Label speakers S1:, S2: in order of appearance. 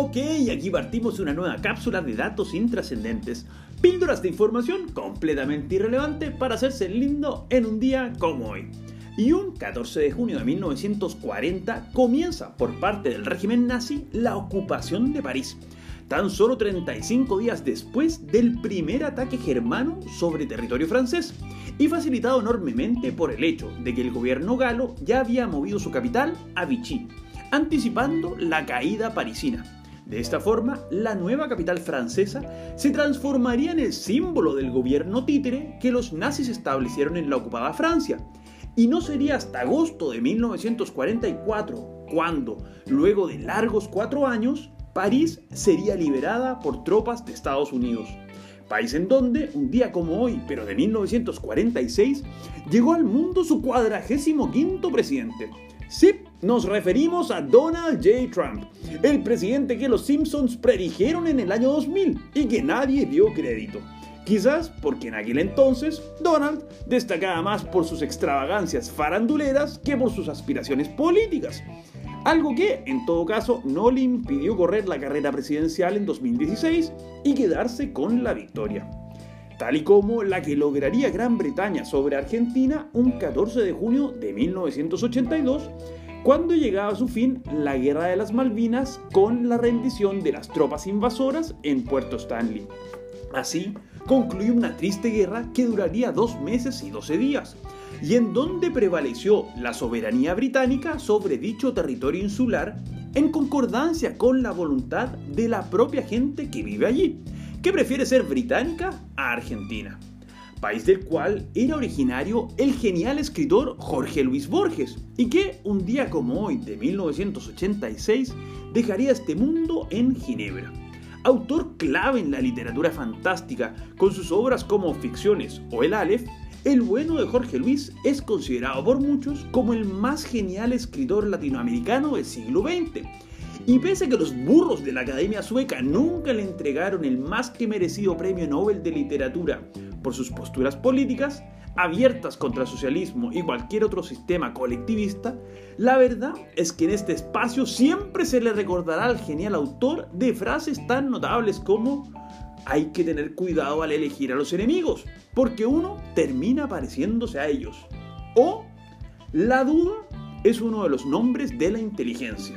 S1: Ok, aquí partimos una nueva cápsula de datos intrascendentes. Píldoras de información completamente irrelevante para hacerse lindo en un día como hoy. Y un 14 de junio de 1940 comienza por parte del régimen nazi la ocupación de París, tan solo 35 días después del primer ataque germano sobre territorio francés, y facilitado enormemente por el hecho de que el gobierno galo ya había movido su capital a Vichy, anticipando la caída parisina. De esta forma, la nueva capital francesa se transformaría en el símbolo del gobierno títere que los nazis establecieron en la ocupada Francia. Y no sería hasta agosto de 1944 cuando, luego de largos cuatro años, París sería liberada por tropas de Estados Unidos. País en donde, un día como hoy, pero de 1946, llegó al mundo su cuadragésimo quinto presidente. Sí, nos referimos a Donald J. Trump, el presidente que los Simpsons predijeron en el año 2000 y que nadie dio crédito. Quizás porque en aquel entonces Donald destacaba más por sus extravagancias faranduleras que por sus aspiraciones políticas. Algo que, en todo caso, no le impidió correr la carrera presidencial en 2016 y quedarse con la victoria. Tal y como la que lograría Gran Bretaña sobre Argentina un 14 de junio de 1982 cuando llegaba a su fin la Guerra de las Malvinas con la rendición de las tropas invasoras en Puerto Stanley. Así, concluyó una triste guerra que duraría dos meses y doce días, y en donde prevaleció la soberanía británica sobre dicho territorio insular en concordancia con la voluntad de la propia gente que vive allí, que prefiere ser británica a argentina país del cual era originario el genial escritor Jorge Luis Borges, y que un día como hoy de 1986 dejaría este mundo en Ginebra. Autor clave en la literatura fantástica, con sus obras como Ficciones o El Aleph, el bueno de Jorge Luis es considerado por muchos como el más genial escritor latinoamericano del siglo XX. Y pese a que los burros de la Academia Sueca nunca le entregaron el más que merecido Premio Nobel de Literatura por sus posturas políticas, abiertas contra el socialismo y cualquier otro sistema colectivista, la verdad es que en este espacio siempre se le recordará al genial autor de frases tan notables como hay que tener cuidado al elegir a los enemigos, porque uno termina pareciéndose a ellos. O la duda es uno de los nombres de la inteligencia.